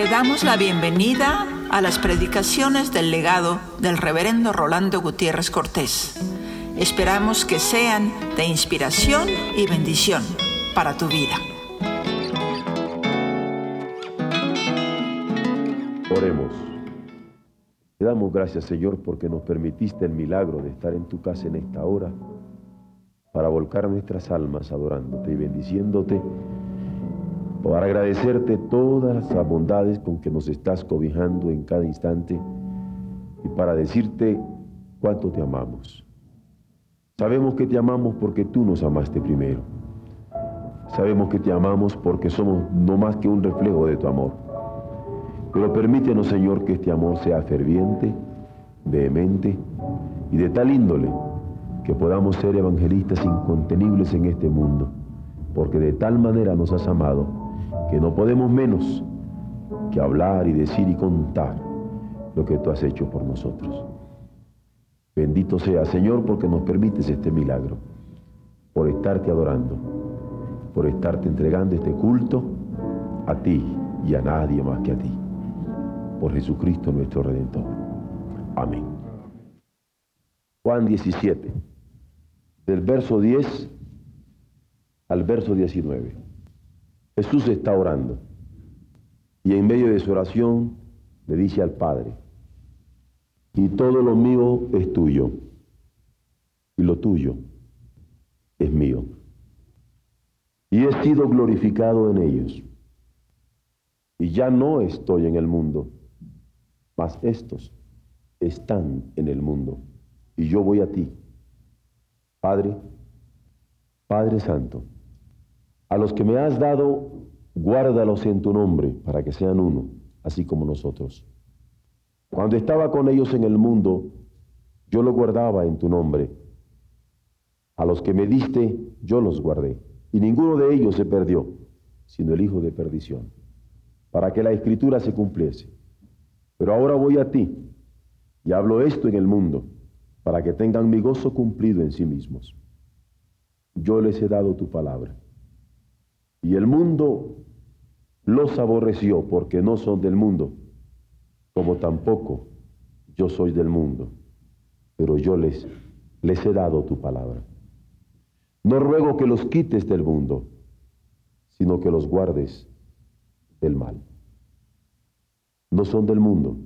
Te damos la bienvenida a las predicaciones del legado del reverendo Rolando Gutiérrez Cortés. Esperamos que sean de inspiración y bendición para tu vida. Oremos. Te damos gracias, Señor, porque nos permitiste el milagro de estar en tu casa en esta hora para volcar nuestras almas adorándote y bendiciéndote para agradecerte todas las bondades con que nos estás cobijando en cada instante y para decirte cuánto te amamos. Sabemos que te amamos porque tú nos amaste primero. Sabemos que te amamos porque somos no más que un reflejo de tu amor. Pero permítenos, Señor, que este amor sea ferviente, vehemente y de tal índole que podamos ser evangelistas incontenibles en este mundo, porque de tal manera nos has amado que no podemos menos que hablar y decir y contar lo que tú has hecho por nosotros. Bendito sea, Señor, porque nos permites este milagro, por estarte adorando, por estarte entregando este culto a ti y a nadie más que a ti. Por Jesucristo nuestro Redentor. Amén. Juan 17, del verso 10 al verso 19. Jesús está orando y en medio de su oración le dice al Padre, y todo lo mío es tuyo, y lo tuyo es mío. Y he sido glorificado en ellos. Y ya no estoy en el mundo, mas estos están en el mundo. Y yo voy a ti. Padre, Padre Santo, a los que me has dado, guárdalos en tu nombre, para que sean uno, así como nosotros. Cuando estaba con ellos en el mundo, yo los guardaba en tu nombre. A los que me diste, yo los guardé. Y ninguno de ellos se perdió, sino el hijo de perdición, para que la escritura se cumpliese. Pero ahora voy a ti y hablo esto en el mundo, para que tengan mi gozo cumplido en sí mismos. Yo les he dado tu palabra y el mundo los aborreció porque no son del mundo, como tampoco yo soy del mundo, pero yo les, les he dado tu palabra. No ruego que los quites del mundo, sino que los guardes del mal. No son del mundo,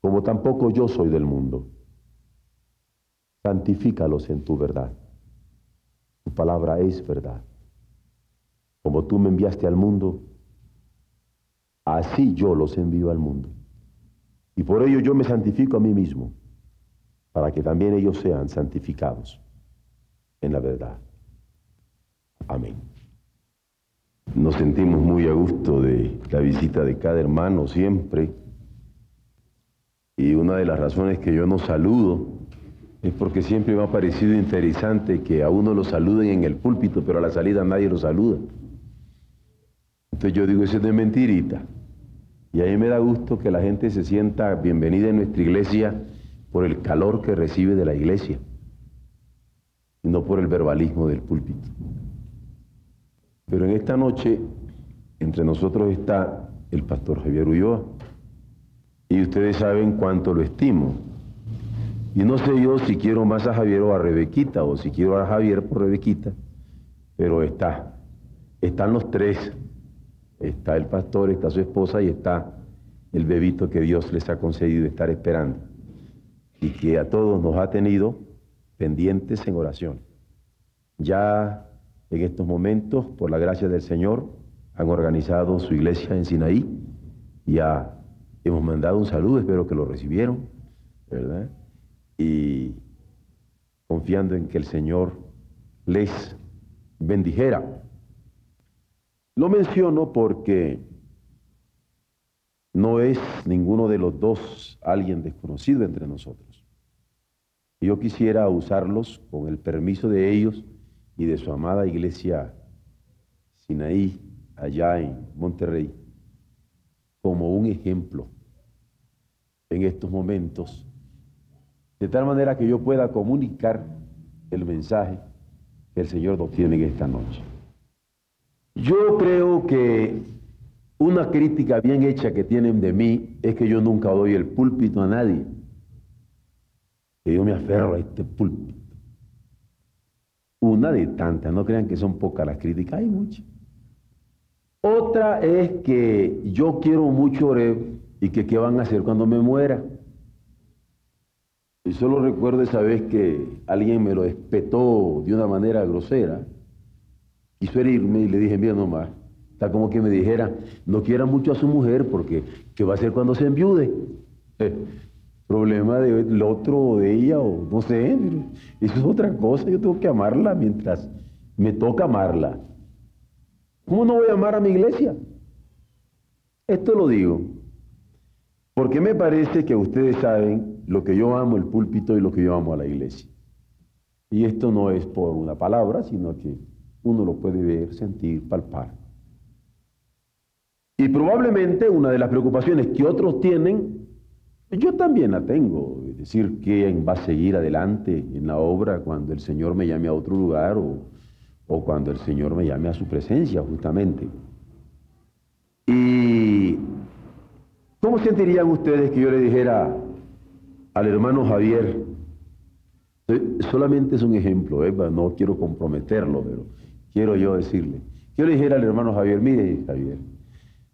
como tampoco yo soy del mundo. Santifícalos en tu verdad. Tu palabra es verdad. Como tú me enviaste al mundo, así yo los envío al mundo. Y por ello yo me santifico a mí mismo, para que también ellos sean santificados en la verdad. Amén. Nos sentimos muy a gusto de la visita de cada hermano siempre. Y una de las razones que yo no saludo es porque siempre me ha parecido interesante que a uno lo saluden en el púlpito, pero a la salida nadie lo saluda. Entonces yo digo, eso es de mentirita. Y a mí me da gusto que la gente se sienta bienvenida en nuestra iglesia por el calor que recibe de la iglesia y no por el verbalismo del púlpito. Pero en esta noche entre nosotros está el pastor Javier Ulloa y ustedes saben cuánto lo estimo. Y no sé yo si quiero más a Javier o a Rebequita o si quiero a Javier por Rebequita, pero está, están los tres está el pastor, está su esposa y está el bebito que Dios les ha concedido estar esperando y que a todos nos ha tenido pendientes en oración. Ya en estos momentos, por la gracia del Señor, han organizado su iglesia en Sinaí ya hemos mandado un saludo, espero que lo recibieron, ¿verdad? Y confiando en que el Señor les bendijera lo menciono porque no es ninguno de los dos alguien desconocido entre nosotros. Yo quisiera usarlos con el permiso de ellos y de su amada iglesia Sinaí, allá en Monterrey, como un ejemplo en estos momentos, de tal manera que yo pueda comunicar el mensaje que el Señor nos tiene en esta noche. Yo creo que Una crítica bien hecha que tienen de mí es que yo nunca doy el púlpito a nadie. Que yo me aferro a este púlpito. Una de tantas, no crean que son pocas las críticas, hay muchas. Otra es que yo quiero mucho Oreb y que qué van a hacer cuando me muera. Y solo recuerdo esa vez que alguien me lo espetó de una manera grosera, quiso herirme y le dije, mira nomás, está como que me dijera, no quiera mucho a su mujer porque ¿qué va a hacer cuando se enviude? Eh, problema del otro o de ella o no sé, eso es otra cosa, yo tengo que amarla mientras me toca amarla. ¿Cómo no voy a amar a mi iglesia? Esto lo digo porque me parece que ustedes saben lo que yo amo el púlpito y lo que yo amo a la iglesia. Y esto no es por una palabra, sino que uno lo puede ver, sentir, palpar. Y probablemente una de las preocupaciones que otros tienen, yo también la tengo, es decir, quién va a seguir adelante en la obra cuando el Señor me llame a otro lugar o, o cuando el Señor me llame a su presencia, justamente. Y ¿Cómo sentirían ustedes que yo le dijera al hermano Javier, eh, solamente es un ejemplo, no quiero comprometerlo, pero quiero yo decirle, yo le al hermano Javier, mire Javier,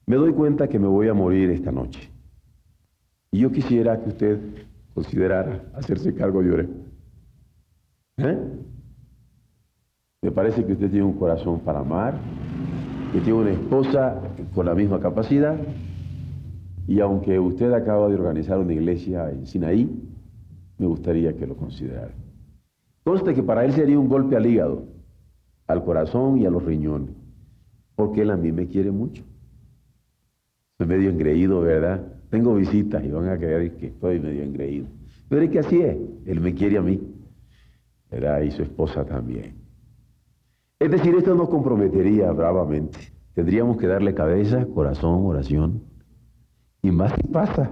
me doy cuenta que me voy a morir esta noche. Y yo quisiera que usted considerara hacerse cargo de Ore. ¿Eh? Me parece que usted tiene un corazón para amar, que tiene una esposa con la misma capacidad y aunque usted acaba de organizar una iglesia en Sinaí, me gustaría que lo considerara. Conste que para él sería un golpe al hígado, al corazón y a los riñones, porque él a mí me quiere mucho. Soy medio engreído, ¿verdad? Tengo visitas y van a creer que estoy medio engreído. Pero es que así es, él me quiere a mí, ¿verdad? Y su esposa también. Es decir, esto nos comprometería bravamente. Tendríamos que darle cabeza, corazón, oración, y más pasa.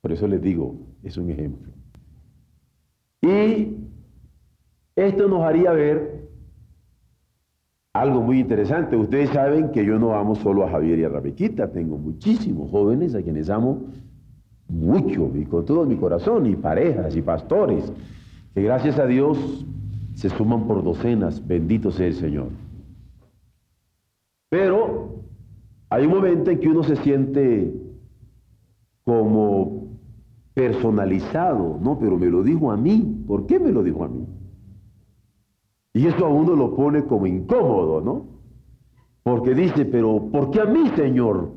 Por eso les digo, es un ejemplo. Y esto nos haría ver algo muy interesante. Ustedes saben que yo no amo solo a Javier y a Rabequita, tengo muchísimos jóvenes a quienes amo mucho y con todo mi corazón, y parejas y pastores, que gracias a Dios se suman por docenas, bendito sea el Señor. Pero hay un momento en que uno se siente como personalizado, no, pero me lo dijo a mí. ¿Por qué me lo dijo a mí? Y eso a uno lo pone como incómodo, ¿no? Porque dice, pero ¿por qué a mí, Señor?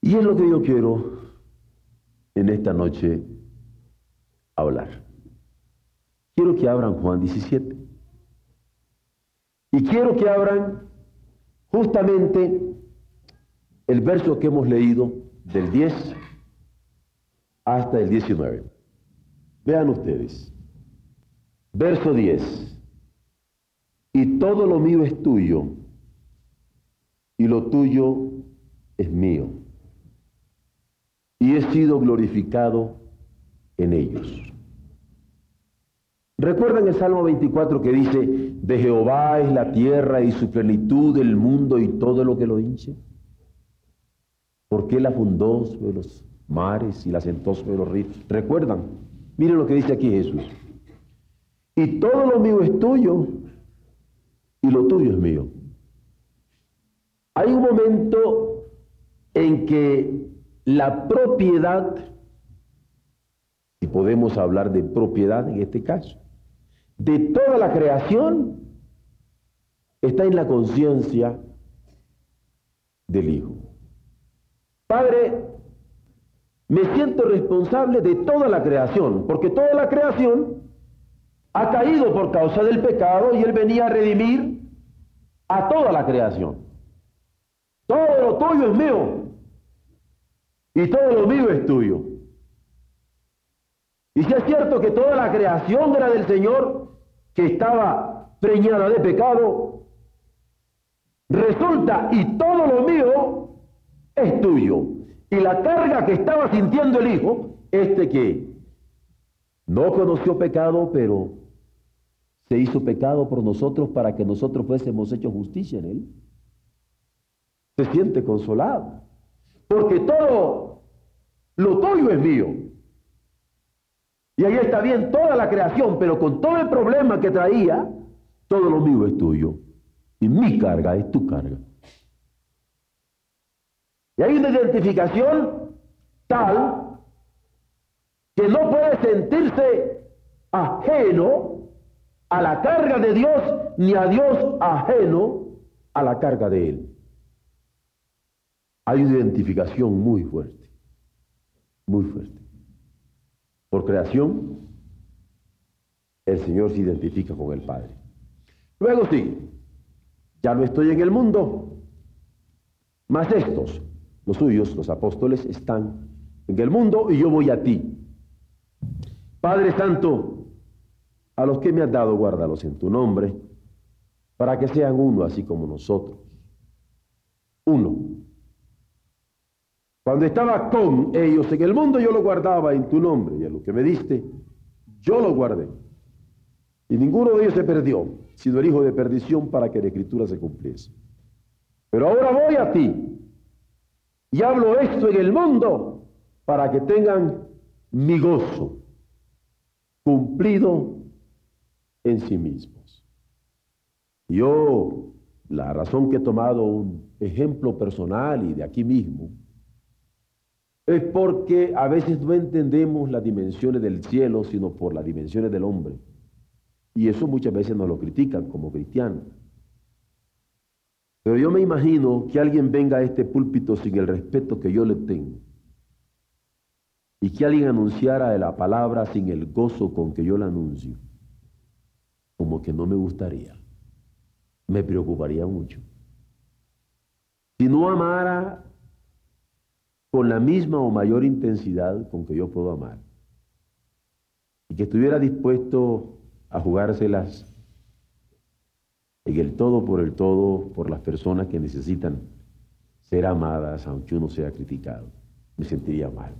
Y es lo que yo quiero en esta noche hablar. Quiero que abran Juan 17. Y quiero que abran Justamente el verso que hemos leído del 10 hasta el 19. Vean ustedes. Verso 10. Y todo lo mío es tuyo, y lo tuyo es mío. Y he sido glorificado en ellos. ¿Recuerdan el Salmo 24 que dice, de Jehová es la tierra y su plenitud, el mundo y todo lo que lo hinche? qué la fundó sobre los mares y la sentó sobre los ríos. ¿Recuerdan? Miren lo que dice aquí Jesús. Y todo lo mío es tuyo y lo tuyo es mío. Hay un momento en que la propiedad, si podemos hablar de propiedad en este caso, de toda la creación está en la conciencia del Hijo. Padre, me siento responsable de toda la creación, porque toda la creación ha caído por causa del pecado y Él venía a redimir a toda la creación. Todo lo tuyo es mío y todo lo mío es tuyo. Y si es cierto que toda la creación era del Señor, que estaba preñada de pecado, resulta y todo lo mío es tuyo. Y la carga que estaba sintiendo el Hijo, este que no conoció pecado, pero se hizo pecado por nosotros para que nosotros fuésemos hechos justicia en él. se siente consolado, porque todo lo tuyo es mío. Y ahí está bien toda la creación, pero con todo el problema que traía, todo lo mío es tuyo. Y mi carga es tu carga. Y hay una identificación tal que no puede sentirse ajeno a la carga de Dios, ni a Dios ajeno a la carga de Él. Hay una identificación muy fuerte, muy fuerte. Por creación, el Señor se identifica con el Padre. Luego sí, ya no estoy en el mundo, mas estos, los suyos, los apóstoles, están en el mundo y yo voy a ti. Padre Santo, a los que me has dado, guárdalos en tu nombre, para que sean uno así como nosotros. Uno. Cuando estaba con ellos en el mundo, yo lo guardaba en tu nombre, y a lo que me diste, yo lo guardé. Y ninguno de ellos se perdió, sino el hijo de perdición para que la escritura se cumpliese. Pero ahora voy a ti y hablo esto en el mundo para que tengan mi gozo cumplido en sí mismos. Yo, la razón que he tomado un ejemplo personal y de aquí mismo, es porque a veces no entendemos las dimensiones del cielo, sino por las dimensiones del hombre. Y eso muchas veces nos lo critican como cristianos. Pero yo me imagino que alguien venga a este púlpito sin el respeto que yo le tengo. Y que alguien anunciara la palabra sin el gozo con que yo la anuncio. Como que no me gustaría. Me preocuparía mucho. Si no amara con la misma o mayor intensidad con que yo puedo amar. Y que estuviera dispuesto a jugárselas en el todo por el todo por las personas que necesitan ser amadas, aunque uno sea criticado. Me sentiría mal.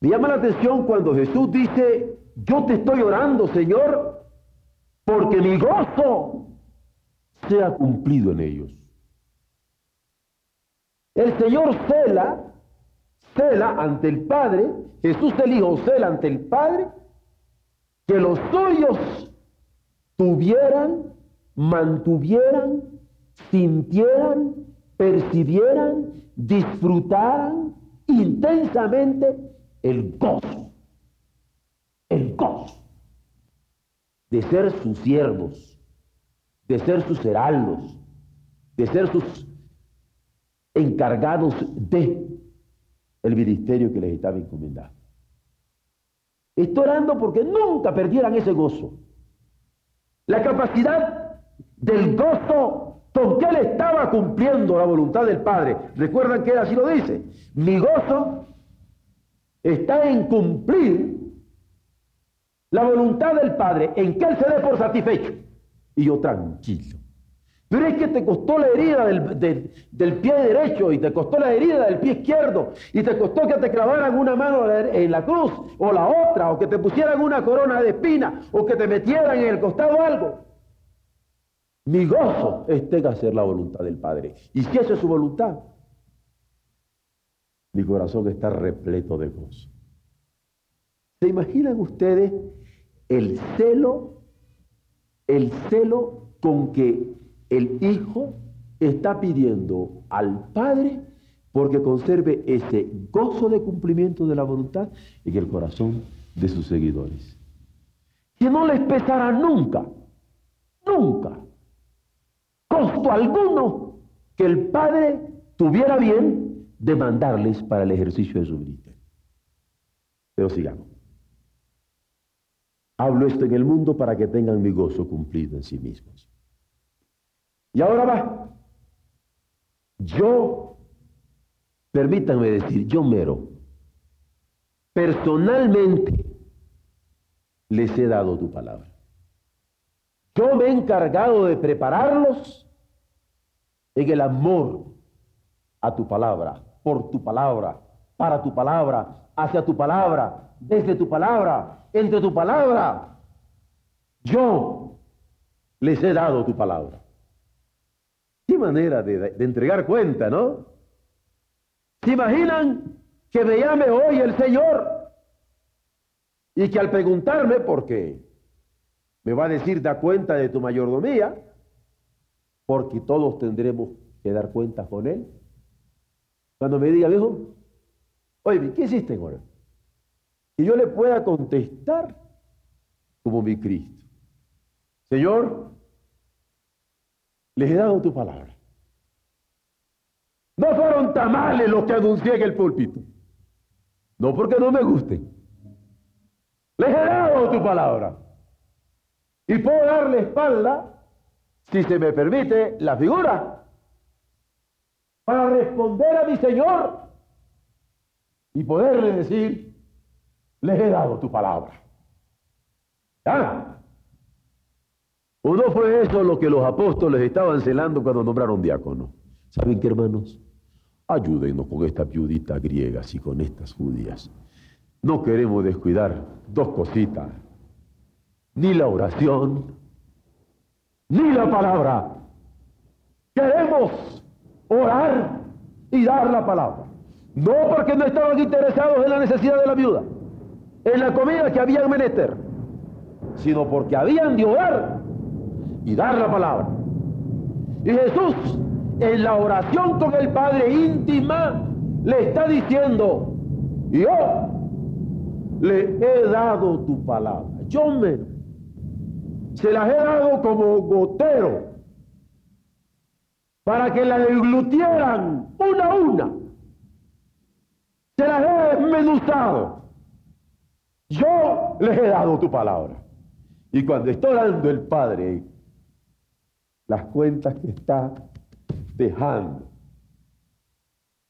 Me llama la atención cuando Jesús dice, yo te estoy orando, Señor, porque mi gozo sea cumplido en ellos. El Señor cela, cela ante el Padre, Jesús el Hijo cela ante el Padre, que los suyos tuvieran, mantuvieran, sintieran, percibieran, disfrutaran intensamente el gozo, el gozo de ser sus siervos, de ser sus heraldos, de ser sus encargados de el ministerio que les estaba encomendado. Estoy orando porque nunca perdieran ese gozo. La capacidad del gozo con que él estaba cumpliendo la voluntad del Padre. Recuerdan que él así lo dice. Mi gozo está en cumplir la voluntad del Padre, en que él se dé por satisfecho. Y yo tranquilo. Pero es que te costó la herida del, pie derecho y te costó la herida del pie izquierdo y te costó que te clavaran una mano en la cruz o la otra o que te pusieran una corona de espina o que te metieran en el costado algo. Mi gozo es en hacer la voluntad del Padre. Y si esa es su voluntad, mi corazón está repleto de gozo. ¿Se imaginan ustedes el celo, el celo con que el Hijo está pidiendo al Padre porque conserve ese gozo de cumplimiento de la voluntad en el corazón de sus seguidores. Que no les pesará nunca, nunca, costo alguno que el Padre tuviera bien demandarles para el ejercicio de su ministerio. Pero sigamos. Hablo esto en el mundo para que tengan mi gozo cumplido en sí mismos. Y ahora va. Yo, permítanme decir, yo mero, personalmente les he dado tu palabra. Yo me he encargado de prepararlos en el amor a tu palabra, por tu palabra, para tu palabra, hacia tu palabra, desde tu palabra, entre tu palabra. Yo les he dado tu palabra manera de, entregar cuenta, ¿no? ¿Se imaginan que me llame hoy el Señor? Y que al preguntarme por qué, me va a decir, da cuenta de tu mayordomía, porque todos tendremos que dar cuenta con Él. Cuando me diga, viejo, oye, ¿qué hiciste ahora? Que yo le pueda contestar como mi Cristo. Señor, les he dado tu palabra. No fueron tamales los que anuncié en el púlpito. No porque no me gusten. Les he dado tu palabra. Y puedo darle espalda, si se me permite, la figura, para responder a mi Señor y poderle decir, les he dado tu palabra. ¿Ya? ¿O no fue eso lo que los apóstoles estaban celando cuando nombraron diácono? ¿Saben qué, hermanos? Ayúdenos con esta viudita griega y con estas judías. No queremos descuidar dos cositas. Ni la oración, ni la palabra. Queremos orar y dar la palabra. No porque no estaban interesados en la necesidad de la viuda, en la comida que habían menester, sino porque habían de orar y dar la palabra. Y Jesús, en la oración con el Padre íntima, le está diciendo, yo le he dado tu palabra. Yo me se las he dado como gotero para que la deglutieran una a una. Se las he desmenuzado. Yo les he dado tu palabra. Y cuando está dando el Padre las cuentas que está dejando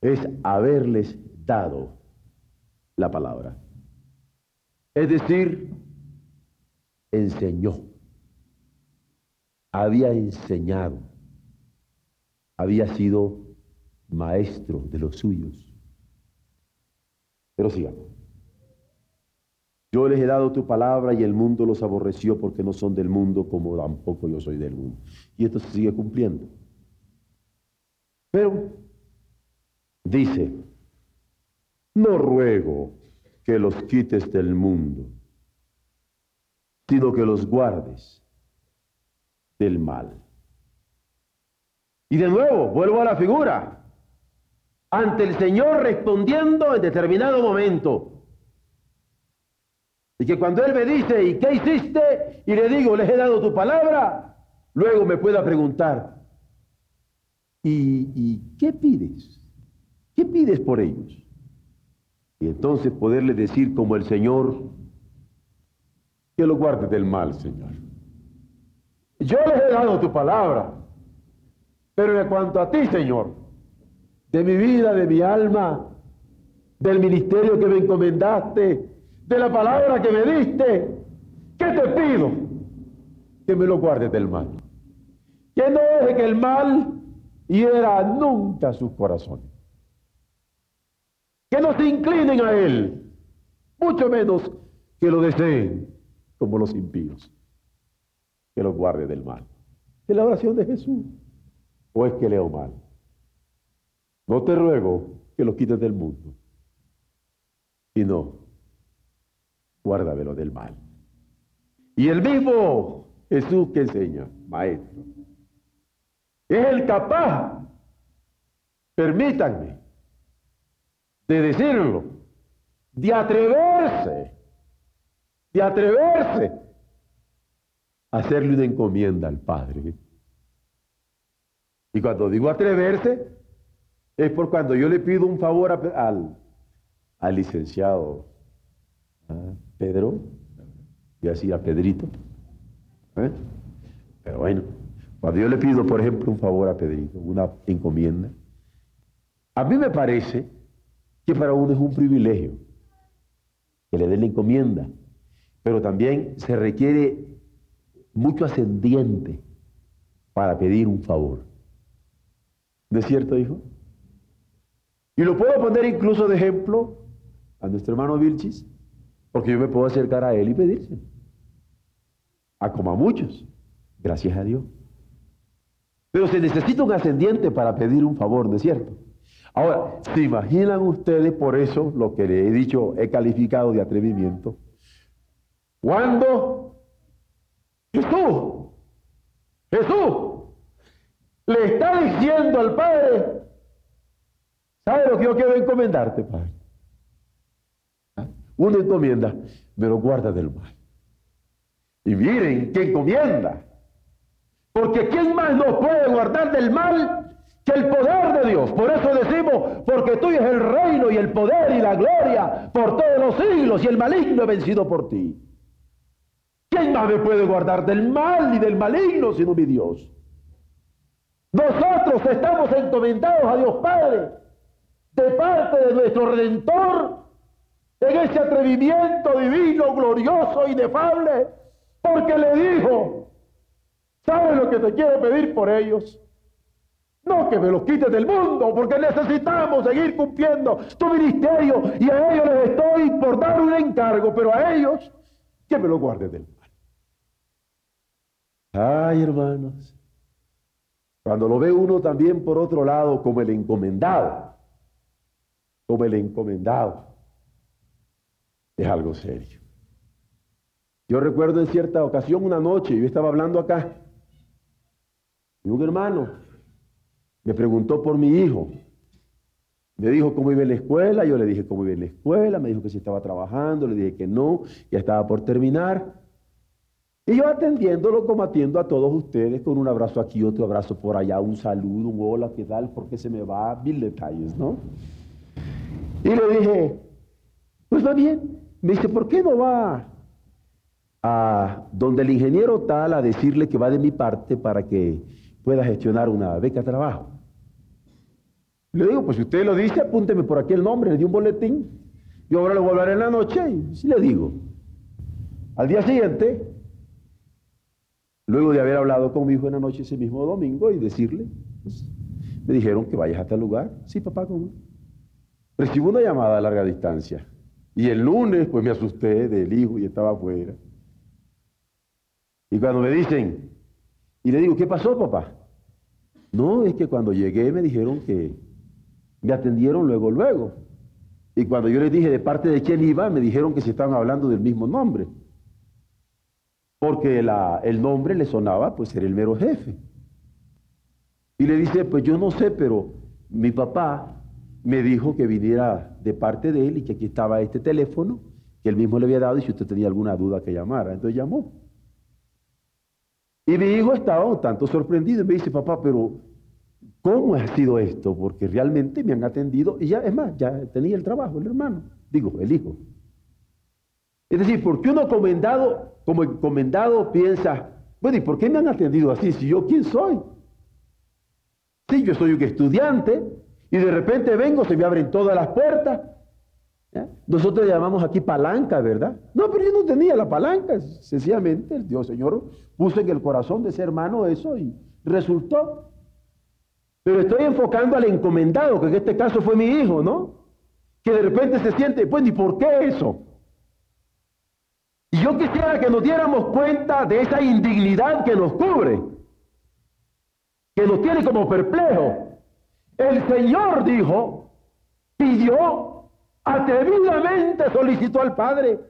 es haberles dado la palabra. Es decir, enseñó, había enseñado, había sido maestro de los suyos. Pero sigamos. Yo les he dado tu palabra y el mundo los aborreció porque no son del mundo como tampoco yo soy del mundo. Y esto se sigue cumpliendo. Pero dice, no ruego que los quites del mundo, sino que los guardes del mal. Y de nuevo, vuelvo a la figura. Ante el Señor respondiendo en determinado momento, y que cuando Él me dice, ¿y qué hiciste? Y le digo, les he dado tu palabra, luego me pueda preguntar, ¿y, qué pides? ¿Qué pides por ellos? Y entonces poderle decir como el Señor, que lo guarde del mal, Señor. Yo les he dado tu palabra, pero en cuanto a ti, Señor, de mi vida, de mi alma, del ministerio que me encomendaste, de la palabra que me diste, ¿qué te pido? Que me lo guardes del mal. Que no deje que el mal hiera nunca sus corazones. Que no se inclinen a él, mucho menos que lo deseen como los impíos. Que lo guarde del mal. Es la oración de Jesús. ¿O es que leo mal? No te ruego que lo quites del mundo, sino guárdamelo del mal. Y el mismo Jesús que enseña, maestro, es el capaz, permítanme, de decirlo, de atreverse, de atreverse a hacerle una encomienda al Padre. Y cuando digo atreverse, es por cuando yo le pido un favor al, al licenciado Pedro, y así a Pedrito. ¿eh? Pero bueno, cuando yo le pido, por ejemplo, un favor a Pedrito, una encomienda, a mí me parece que para uno es un privilegio que le den la encomienda, pero también se requiere mucho ascendiente para pedir un favor. ¿No es cierto, hijo? Y lo puedo poner incluso de ejemplo a nuestro hermano Vilchis, porque yo me puedo acercar a Él y pedirse. A como a muchos. Gracias a Dios. Pero se necesita un ascendiente para pedir un favor, ¿no es cierto? Ahora, ¿se imaginan ustedes por eso lo que le he dicho, he calificado de atrevimiento? Cuando Jesús, Jesús, le está diciendo al Padre, ¿sabe lo que yo quiero encomendarte, Padre? Una encomienda, me lo guarda del mal. Y miren, qué encomienda. Porque ¿quién más nos puede guardar del mal que el poder de Dios. Por eso decimos, porque tuyo es el reino y el poder y la gloria por todos los siglos y el maligno vencido por ti. ¿Quién más me puede guardar del mal y del maligno sino mi Dios? Nosotros estamos encomendados a Dios Padre de parte de nuestro Redentor en ese atrevimiento divino, glorioso, inefable, porque le dijo, ¿sabes lo que te quiero pedir por ellos? No que me los quites del mundo, porque necesitamos seguir cumpliendo tu ministerio y a ellos les estoy por dar un encargo, pero a ellos que me lo guarde del mal. Ay, hermanos, cuando lo ve uno también por otro lado como el encomendado, como el encomendado, es algo serio. Yo recuerdo en cierta ocasión una noche, yo estaba hablando acá, y un hermano me preguntó por mi hijo. Me dijo cómo iba en la escuela, yo le dije cómo iba en la escuela, me dijo que si estaba trabajando, le dije que no, ya estaba por terminar. Y yo atendiéndolo como atiendo a todos ustedes, con un abrazo aquí, otro abrazo por allá, un saludo, un hola, ¿qué tal? Porque se me va mil detalles, ¿no? Y le dije, pues va bien. Me dice, ¿por qué no va a donde el ingeniero tal a decirle que va de mi parte para que pueda gestionar una beca de trabajo? Le digo, pues si usted lo dice, apúnteme por aquí el nombre, le di un boletín. Yo ahora lo voy a hablar en la noche y sí le digo. Al día siguiente, luego de haber hablado con mi hijo en la noche ese mismo domingo y decirle, pues, me dijeron que vayas a tal lugar. Sí, papá, ¿cómo? Recibo una llamada a larga distancia. Y el lunes, pues me asusté del hijo y estaba afuera. Y cuando me dicen, y le digo, ¿qué pasó, papá? No, es que cuando llegué me dijeron que me atendieron luego, luego. Y cuando yo les dije de parte de quién iba, me dijeron que se estaban hablando del mismo nombre. Porque el nombre le sonaba, pues era el mero jefe. Y le dice, pues yo no sé, pero mi papá me dijo que viniera de parte de él y que aquí estaba este teléfono, que él mismo le había dado y si usted tenía alguna duda que llamara. Entonces llamó. Y mi hijo estaba un tanto sorprendido y me dice, papá, pero ¿Cómo ha sido esto? Porque realmente me han atendido y ya, es más, ya tenía el trabajo, el hermano, digo, el hijo. Es decir, porque uno comendado, como encomendado piensa, bueno, ¿y por qué me han atendido así? Si yo, ¿quién soy? Sí, yo soy un estudiante y de repente vengo, se me abren todas las puertas. Nosotros llamamos aquí palanca, ¿verdad? No, pero yo no tenía la palanca, sencillamente el Dios Señor puso en el corazón de ese hermano eso y resultó. Pero estoy enfocando al encomendado, que en este caso fue mi hijo, ¿no? Que de repente se siente, pues, ¿y por qué eso? Y yo quisiera que nos diéramos cuenta de esa indignidad que nos cubre, que nos tiene como perplejo. El Señor dijo, pidió, atrevidamente solicitó al Padre,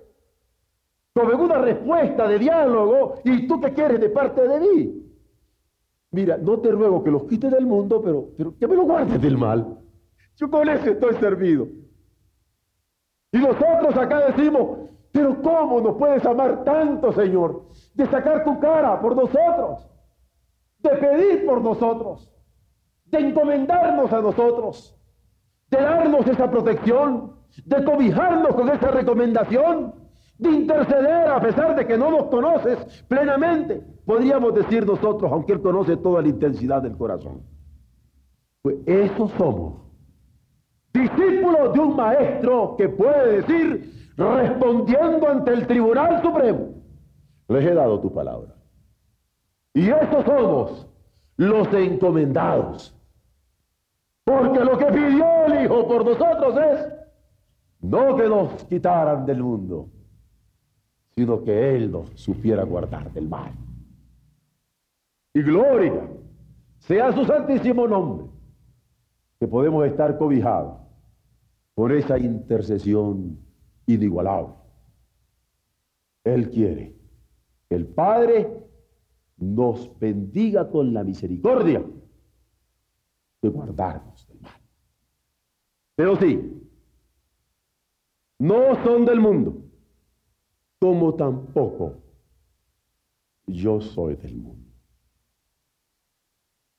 como una respuesta de diálogo, ¿y tú qué quieres de parte de mí? Mira, no te ruego que los quites del mundo, pero, pero que me lo guardes del mal. Yo con eso estoy servido. Y nosotros acá decimos, pero ¿cómo nos puedes amar tanto, Señor? De sacar tu cara por nosotros, de pedir por nosotros, de encomendarnos a nosotros, de darnos esa protección, de cobijarnos con esa recomendación, de interceder a pesar de que no nos conoces plenamente, podríamos decir nosotros, aunque Él conoce toda la intensidad del corazón. Pues eso somos, discípulos de un maestro que puede decir, respondiendo ante el Tribunal Supremo, les he dado tu palabra. Y esos somos los encomendados. Porque lo que pidió el Hijo por nosotros es no que nos quitaran del mundo, sino que Él nos supiera guardar del mal. Y gloria, sea su santísimo nombre, que podemos estar cobijados por esa intercesión inigualable. Él quiere que el Padre nos bendiga con la misericordia de guardarnos del mal. Pero sí, no son del mundo, como tampoco yo soy del mundo.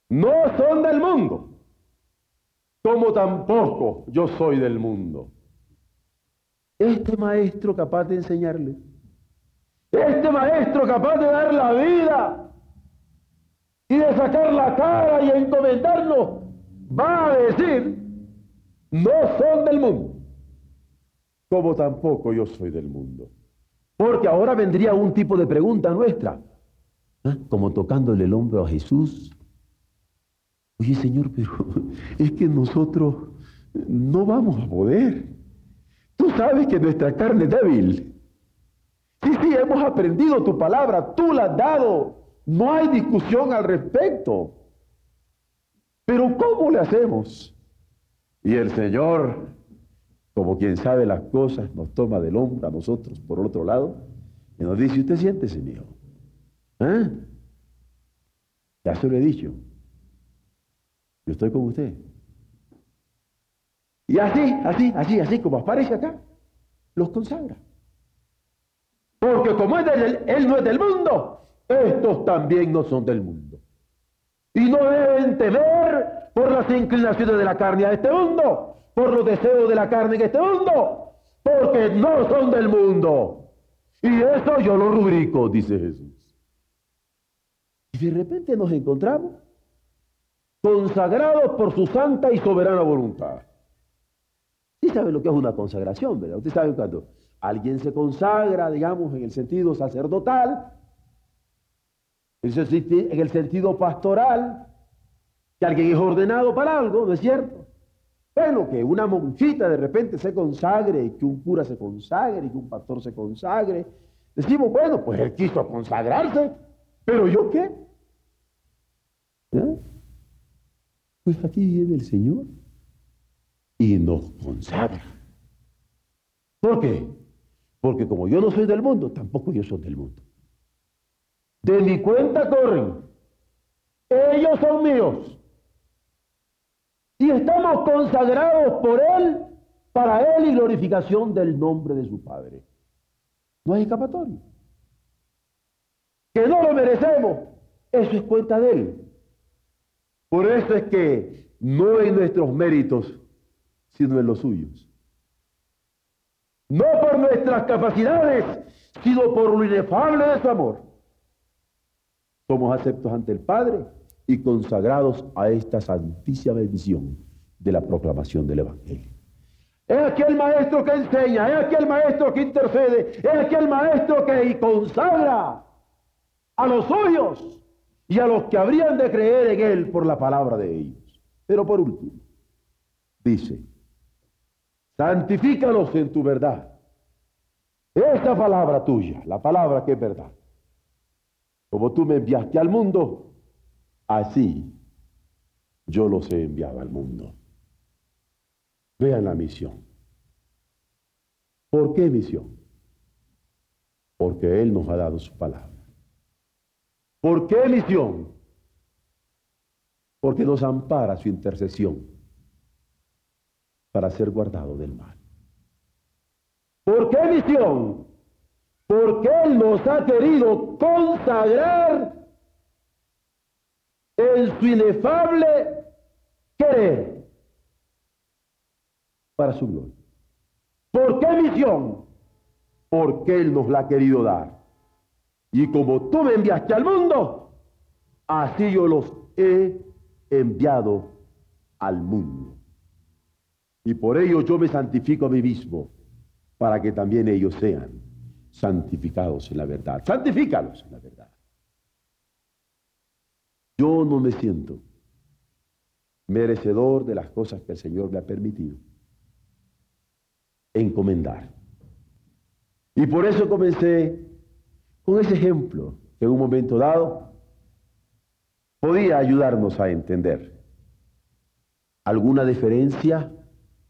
No son del mundo, como tampoco yo soy del mundo. Este maestro capaz de enseñarle, este maestro capaz de dar la vida y de sacar la cara y encomendarnos, va a decir, no son del mundo, como tampoco yo soy del mundo. Porque ahora vendría un tipo de pregunta nuestra, ¿eh? como tocándole el hombro a Jesús. Oye Señor, pero es que nosotros no vamos a poder. Tú sabes que nuestra carne es débil. Sí, sí, hemos aprendido tu palabra, tú la has dado. No hay discusión al respecto. Pero ¿cómo le hacemos? Y el Señor, como quien sabe las cosas, nos toma del hombro a nosotros por otro lado y nos dice, usted siéntese, mío. ¿Eh? Ya se lo he dicho. Yo estoy con usted. Y así, así, así, así como aparece acá, los consagra. Porque como él no es del mundo, estos también no son del mundo. Y no deben temer por las inclinaciones de la carne a este mundo, por los deseos de la carne en este mundo, porque no son del mundo. Y eso yo lo rubrico, dice Jesús. Y de repente nos encontramos consagrados por su santa y soberana voluntad. ¿Sí sabe lo que es una consagración, verdad? Usted sabe cuando alguien se consagra, digamos, en el sentido sacerdotal, en el sentido pastoral, que alguien es ordenado para algo, ¿no es cierto? Bueno, que una monjita de repente se consagre, que un cura se consagre, que un pastor se consagre. Decimos, bueno, pues él quiso consagrarse, pero ¿yo qué? ¿Eh? Pues aquí viene el Señor y nos consagra. ¿Por qué? Porque como yo no soy del mundo, tampoco yo soy del mundo. De mi cuenta corren. Ellos son míos. Y estamos consagrados por Él, para Él y glorificación del nombre de su Padre. No hay escapatoria. Que no lo merecemos, eso es cuenta de Él. Por eso es que no en nuestros méritos, sino en los suyos. No por nuestras capacidades, sino por lo inefable de su amor somos aceptos ante el Padre y consagrados a esta santísima bendición de la proclamación del Evangelio. Es aquel maestro que enseña, es aquel maestro que intercede, es aquel maestro que consagra a los suyos y a los que habrían de creer en él por la palabra de ellos. Pero por último, dice, santifícalos en tu verdad. Esta palabra tuya, la palabra que es verdad como tú me enviaste al mundo, así yo los he enviado al mundo. Vean la misión. ¿Por qué misión? Porque Él nos ha dado su palabra. ¿Por qué misión? Porque nos ampara su intercesión para ser guardado del mal. ¿Por qué misión? Porque Él nos ha querido consagrar en su inefable querer para su gloria. ¿Por qué misión? Porque Él nos la ha querido dar. Y como tú me enviaste al mundo, así yo los he enviado al mundo. Y por ello yo me santifico a mí mismo, para que también ellos sean santificados en la verdad. Santifícalos en la verdad. Yo no me siento merecedor de las cosas que el Señor me ha permitido encomendar. Y por eso comencé con ese ejemplo que en un momento dado podía ayudarnos a entender alguna diferencia,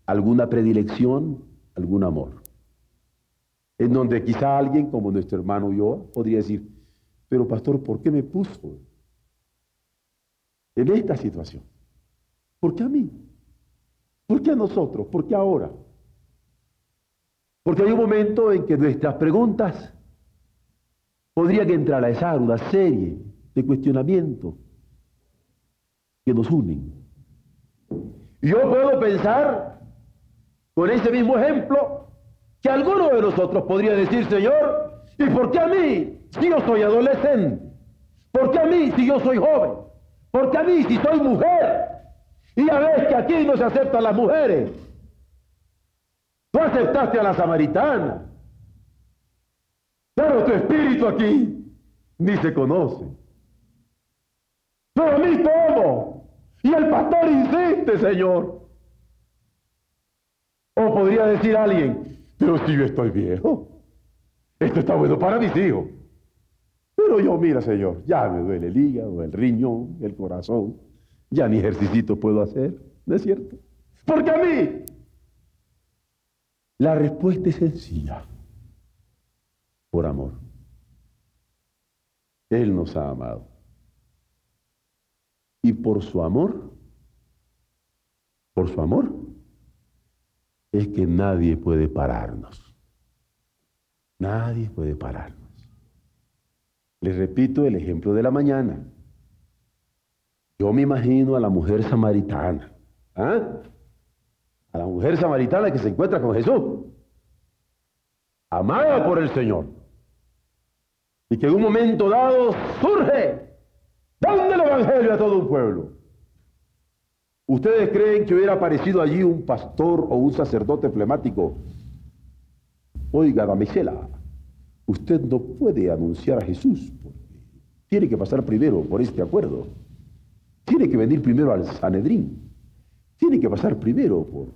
alguna predilección, algún amor. En donde quizá alguien como nuestro hermano yo podría decir, pero pastor, ¿por qué me puso en esta situación? ¿Por qué a mí? ¿Por qué a nosotros? ¿Por qué ahora? Porque hay un momento en que nuestras preguntas podrían entrar a esa una serie de cuestionamientos que nos unen. Yo puedo pensar, con ese mismo ejemplo, que alguno de nosotros podría decir, Señor, ¿y por qué a mí si yo soy adolescente? ¿Por qué a mí si yo soy joven? ¿Por qué a mí si soy mujer? Y ya ves que aquí no se aceptan las mujeres. Tú aceptaste a la samaritana. Pero tu espíritu aquí ni se conoce. Pero a mí todo. Y el pastor insiste, Señor. O podría decir alguien, pero si yo estoy viejo, esto está bueno para mis hijos. Pero yo, mira, Señor, ya me duele el hígado, el riñón, el corazón. Ya ni ejercicio puedo hacer, ¿no es cierto? Porque a mí la respuesta es sencilla. Por amor. Él nos ha amado. Y por su amor, por su amor, es que nadie puede pararnos. Nadie puede pararnos. Les repito el ejemplo de la mañana. Yo me imagino a la mujer samaritana. ¿ah? A la mujer samaritana que se encuentra con Jesús. Amada por el Señor. Y que en un momento dado surge. ¿Dónde el Evangelio a todo un pueblo? ¿Ustedes creen que hubiera aparecido allí un pastor o un sacerdote flemático? Oiga, damisela, usted no puede anunciar a Jesús tiene que pasar primero por este acuerdo. Tiene que venir primero al Sanedrín. Tiene que pasar primero por,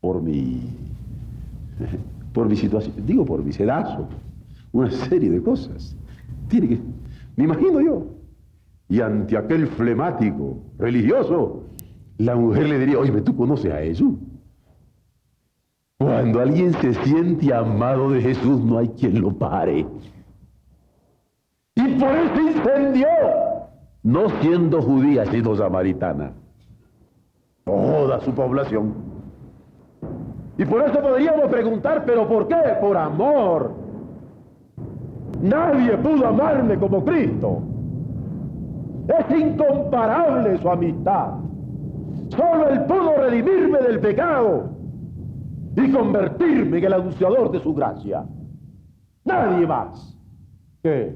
por mi por mi situación, digo por mi sedazo, una serie de cosas. Tiene que, me imagino yo. Y ante aquel flemático religioso, la mujer le diría, oye, tú conoces a Jesús. Cuando alguien se siente amado de Jesús, no hay quien lo pare. Y por eso incendió, no siendo judía, sino samaritana, toda su población. Y por eso podríamos preguntar, ¿pero por qué? Por amor. Nadie pudo amarme como Cristo. Es incomparable su amistad. Solo Él pudo redimirme del pecado y convertirme en el anunciador de su gracia. Nadie más que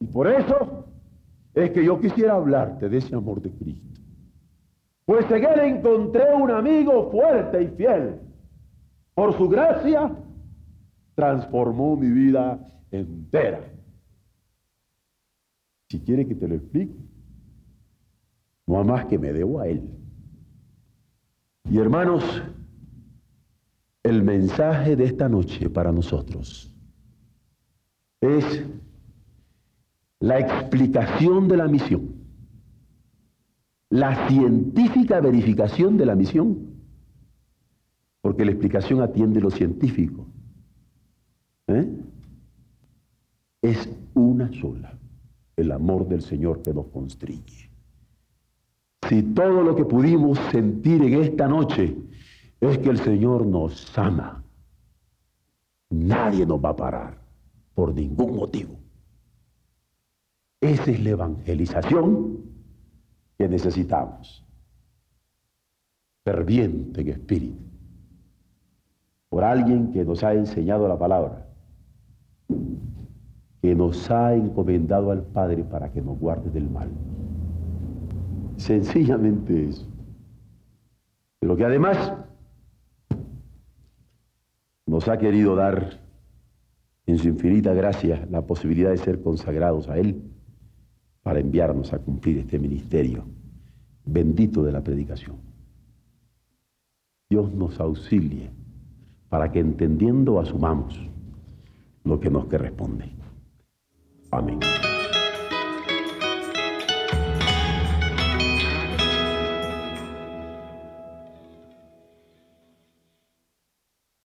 Y por eso es que yo quisiera hablarte de ese amor de Cristo. Pues en Él encontré un amigo fuerte y fiel. Por su gracia transformó mi vida entera. Si quiere que te lo explique, no más que me debo a Él. Y hermanos, el mensaje de esta noche para nosotros es la explicación de la misión, la científica verificación de la misión, porque la explicación atiende lo científico. ¿eh? Es una sola, el amor del Señor que nos constriñe. Si todo lo que pudimos sentir en esta noche es que el Señor nos ama, nadie nos va a parar por ningún motivo. Esa es la evangelización que necesitamos. Ferviente en espíritu. Por alguien que nos ha enseñado la palabra. Que nos ha encomendado al Padre para que nos guarde del mal. Sencillamente eso. Pero que además nos ha querido dar en su infinita gracia la posibilidad de ser consagrados a Él para enviarnos a cumplir este ministerio bendito de la predicación. Dios nos auxilie para que entendiendo asumamos lo que nos corresponde. Amén.